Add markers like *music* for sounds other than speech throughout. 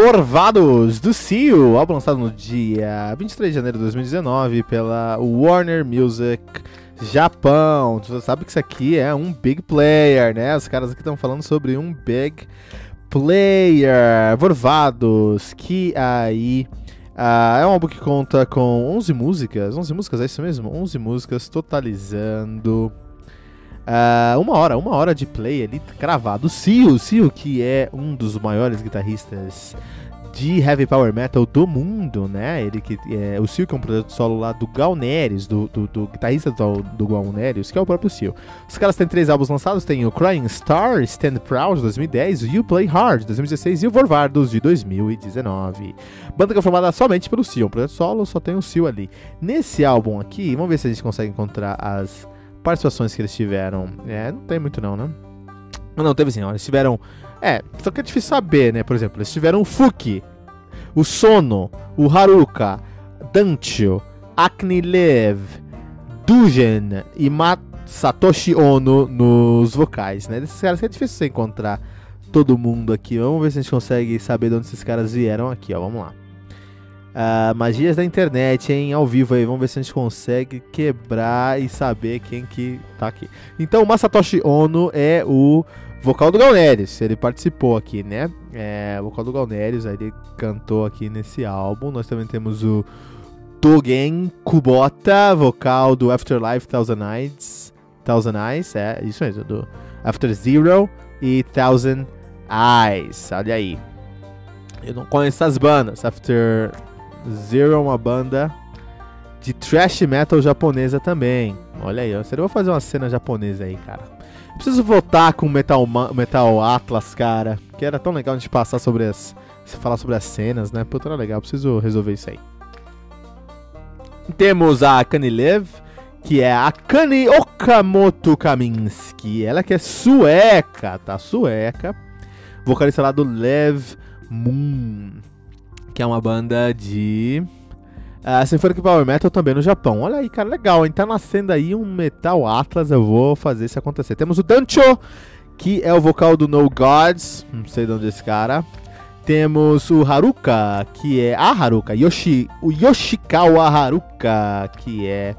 Vorvados do Seal, álbum lançado no dia 23 de janeiro de 2019 pela Warner Music Japão. Você sabe que isso aqui é um big player, né? Os caras aqui estão falando sobre um big player. Vorvados, que aí uh, é um álbum que conta com 11 músicas. 11 músicas, é isso mesmo? 11 músicas totalizando Uh, uma hora, uma hora de play ali cravado. Seal, Seal, que é um dos maiores guitarristas de heavy power metal do mundo, né? Ele que é, o Seal que é um projeto solo lá do Gal Neres, do, do, do guitarrista do, do Gal Neres, que é o próprio Seal. Os caras têm três álbuns lançados, tem o Crying Star, Stand Proud de 2010, o You Play Hard de 2016 e o Vorvardos de 2019. Banda que é formada somente pelo Seal, um projeto solo, só tem o Seal ali. Nesse álbum aqui, vamos ver se a gente consegue encontrar as participações que eles tiveram. É, não tem muito não, né? Não, teve sim, ó, eles tiveram. É, só que é difícil saber, né? Por exemplo, eles tiveram o Fuki, o Sono, o Haruka, Dancho, Aknilev, Dujen e Satoshi Ono nos vocais, né? Desses caras é difícil você encontrar todo mundo aqui. Vamos ver se a gente consegue saber de onde esses caras vieram aqui, ó. Vamos lá. Uh, magias da internet, hein? Ao vivo aí. Vamos ver se a gente consegue quebrar e saber quem que tá aqui. Então, o Masatoshi Ono é o vocal do Galneres. Ele participou aqui, né? É, vocal do Galneres, aí ele cantou aqui nesse álbum. Nós também temos o Togen Kubota, vocal do Afterlife Thousand Eyes. Thousand Eyes, é isso mesmo, do After Zero e Thousand Eyes. Olha aí. Eu não conheço essas bandas. After Zero é uma banda de thrash metal japonesa também. Olha aí, eu vou fazer uma cena japonesa aí, cara. Preciso voltar com Metal, Metal Atlas, cara. Que era tão legal a gente passar sobre as. falar sobre as cenas, né? Puta, era legal. Preciso resolver isso aí. Temos a Kanilev, que é a Kani Okamoto Kaminski. Ela que é sueca, tá? Sueca. Vocalista lá do Lev Moon que é uma banda de uh, Symphonic Power Metal também no Japão. Olha aí, cara, legal, hein? Tá nascendo aí um Metal Atlas, eu vou fazer isso acontecer. Temos o Dancho, que é o vocal do No Gods, não sei de onde é esse cara. Temos o Haruka, que é a Haruka, Yoshi, o Yoshikawa Haruka, que é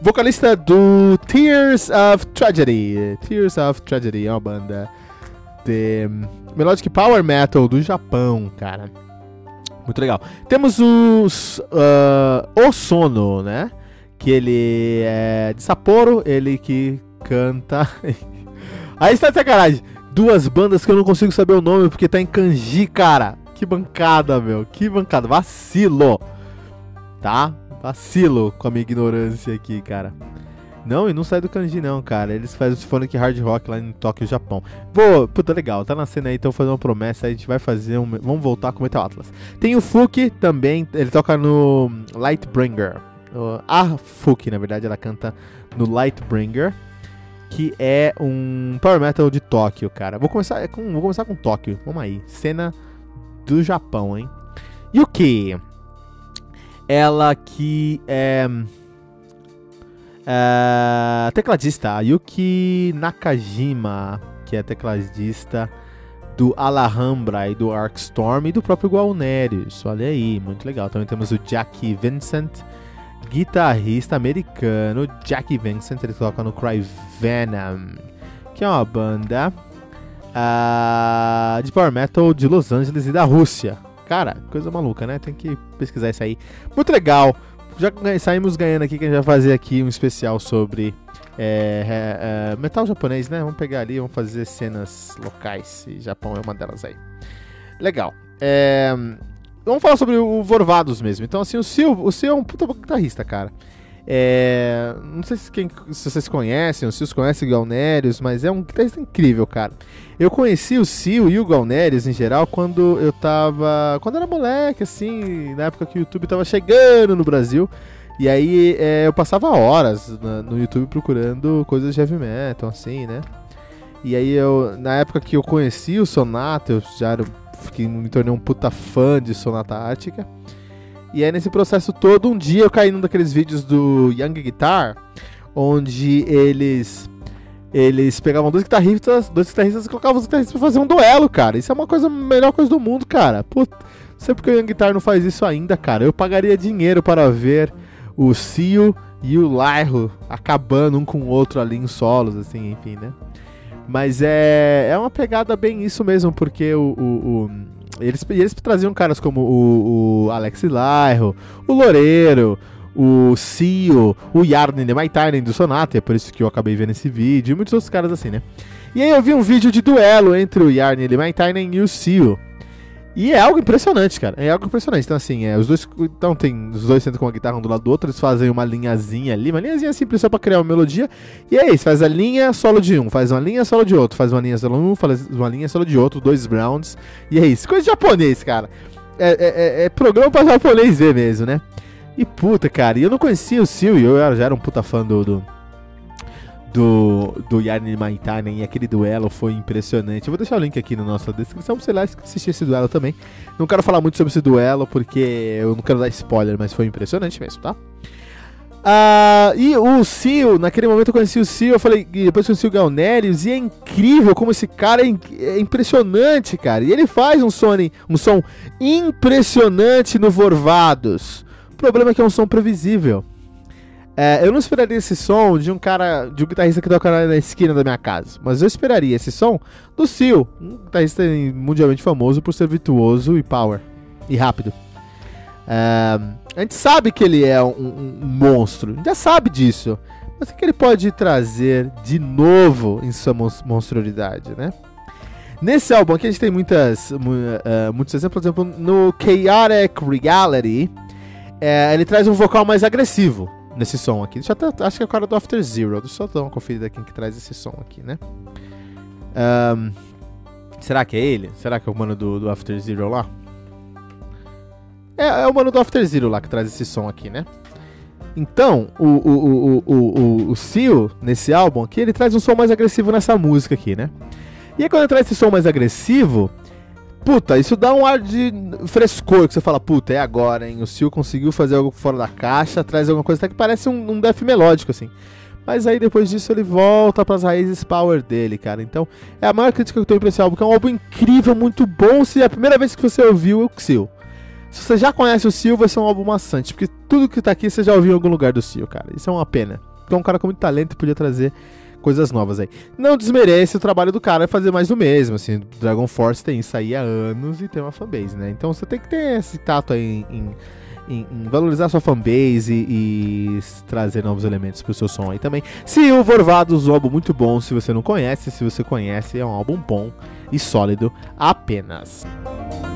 vocalista do Tears of Tragedy. Tears of Tragedy é uma banda de Melodic Power Metal do Japão, cara. Muito legal. Temos os uh, O Sono, né? Que ele é de Sapporo, ele que canta. *laughs* Aí está de sacanagem. Duas bandas que eu não consigo saber o nome porque tá em kanji, cara. Que bancada, meu. Que bancada. Vacilo. Tá? Vacilo com a minha ignorância aqui, cara. Não, e não sai do kanji não, cara. Eles fazem o Symphonic Hard Rock lá em Tóquio, Japão. Pô, puta, legal. Tá na cena aí, então fazer uma promessa. A gente vai fazer um... Vamos voltar com o Metal Atlas. Tem o Fuki também. Ele toca no Lightbringer. A Fuki, na verdade, ela canta no Lightbringer. que é um Power Metal de Tóquio, cara. Vou começar com, vou começar com Tóquio. Vamos aí. Cena do Japão, hein? Yuki. Ela que é, é tecladista, Yuki Nakajima, que é tecladista do Alhambra e do Arkstorm e do próprio Guarnerius. Olha aí, muito legal. Também temos o Jackie Vincent, guitarrista americano. Jackie Vincent, ele toca no Cry Venom, que é uma banda uh, de power metal de Los Angeles e da Rússia. Cara, coisa maluca, né? Tem que pesquisar isso aí. Muito legal. Já saímos ganhando aqui que a gente vai fazer aqui um especial sobre é, é, é, metal japonês, né? Vamos pegar ali, vamos fazer cenas locais. E Japão é uma delas aí. Legal. É, vamos falar sobre o Vorvados mesmo. Então, assim, o Sil, o Sil é um puta guitarrista, cara. É, não sei se, quem, se vocês conhecem, ou se os conhecem o Galnerius, mas é um guitarrista incrível, cara. Eu conheci o Sil e o Galnerius em geral quando eu tava. Quando era moleque, assim, na época que o YouTube tava chegando no Brasil. E aí é, eu passava horas na, no YouTube procurando coisas de heavy metal, assim, né? E aí eu, na época que eu conheci o Sonata, eu já era, fiquei, me tornei um puta fã de Sonata Ártica. E aí nesse processo todo, um dia eu caí num daqueles vídeos do Young Guitar, onde eles eles pegavam dois guitarristas, dois guitarristas e colocavam os guitarristas pra fazer um duelo, cara. Isso é uma coisa, a melhor coisa do mundo, cara. Puta, não sei porque o Young Guitar não faz isso ainda, cara. Eu pagaria dinheiro para ver o Cio e o Lairo acabando um com o outro ali em solos, assim, enfim, né? Mas é, é uma pegada bem isso mesmo, porque o, o, o eles, eles traziam caras como o, o Alex Lairo, o Loureiro, o Cio, o Yarden de Maitainen do Sonata, é por isso que eu acabei vendo esse vídeo, e muitos outros caras assim, né? E aí eu vi um vídeo de duelo entre o Yarden de Maitainen e o Cio. E é algo impressionante, cara. É algo impressionante. Então, assim, é, os dois. Então tem. Os dois sentam com a guitarra um do lado do outro, eles fazem uma linhazinha ali, uma linhazinha simples só pra criar uma melodia. E é isso, faz a linha solo de um, faz uma linha solo de outro, faz uma linha solo de um, faz uma linha solo de outro, dois grounds. E é isso. Coisa de japonês, cara. É, é, é, é programa pra japonês ver mesmo, né? E puta, cara, e eu não conhecia o Sil, eu já era um puta fã do, do do, do Yarn Maitanen e aquele duelo foi impressionante. Eu vou deixar o link aqui na nossa descrição pra você lá assistir esse duelo também. Não quero falar muito sobre esse duelo porque eu não quero dar spoiler, mas foi impressionante mesmo, tá? Uh, e o Sil, naquele momento eu conheci o Sil, eu falei, depois conheci o Galnerius, e é incrível como esse cara é, é, impressionante, cara. E ele faz um som, um som impressionante no Vorvados. O problema é que é um som previsível. É, eu não esperaria esse som de um cara, de um guitarrista que toca na esquina da minha casa, mas eu esperaria esse som do Seal, um guitarrista mundialmente famoso por ser virtuoso e power e rápido. É, a gente sabe que ele é um, um, monstro, a gente já sabe disso, mas o que ele pode trazer de novo em sua monstruosidade, né? Nesse álbum aqui a gente tem muitas, uh, muitos exemplos, por exemplo, no Chaotic Reality, é, ele traz um vocal mais agressivo nesse som aqui. Deixa até, acho que é o cara do After Zero. Deixa eu só dar uma conferida aqui que traz esse som aqui, né? Um, será que é ele? Será que é o mano do, do After Zero lá? É, é o mano do After Zero lá que traz esse som aqui, né? Então, o, o, o, o, o, o Seal, nesse álbum aqui, ele traz um som mais agressivo nessa música aqui, né? E aí quando ele traz esse som mais agressivo, puta, isso dá um ar de frescor, que você fala, puta, é agora, hein? O Sil conseguiu fazer algo fora da caixa, traz alguma coisa até que parece um, um death melódico, assim. Mas aí depois disso ele volta para as raízes power dele, cara. Então, é a maior crítica que eu tenho pra esse álbum, que é um álbum incrível, muito bom. Se é a primeira vez que você ouviu o Sil. Se você já conhece o Sil, vai ser um álbum maçante, porque tudo que tá aqui você já ouviu em algum lugar do Sil, cara. Isso é uma pena. Porque é um cara com muito talento podia trazer coisas novas aí. Não desmerece o trabalho do cara fazer mais do mesmo, assim, Dragon Force tem isso aí há anos e tem uma fanbase, né? Então você tem que ter esse tato aí em, em, em valorizar sua fanbase e, e, trazer novos elementos pro seu som aí também. Se o Vorvados, um álbum muito bom, se você não conhece, se você conhece, é um álbum bom e sólido apenas. ouviu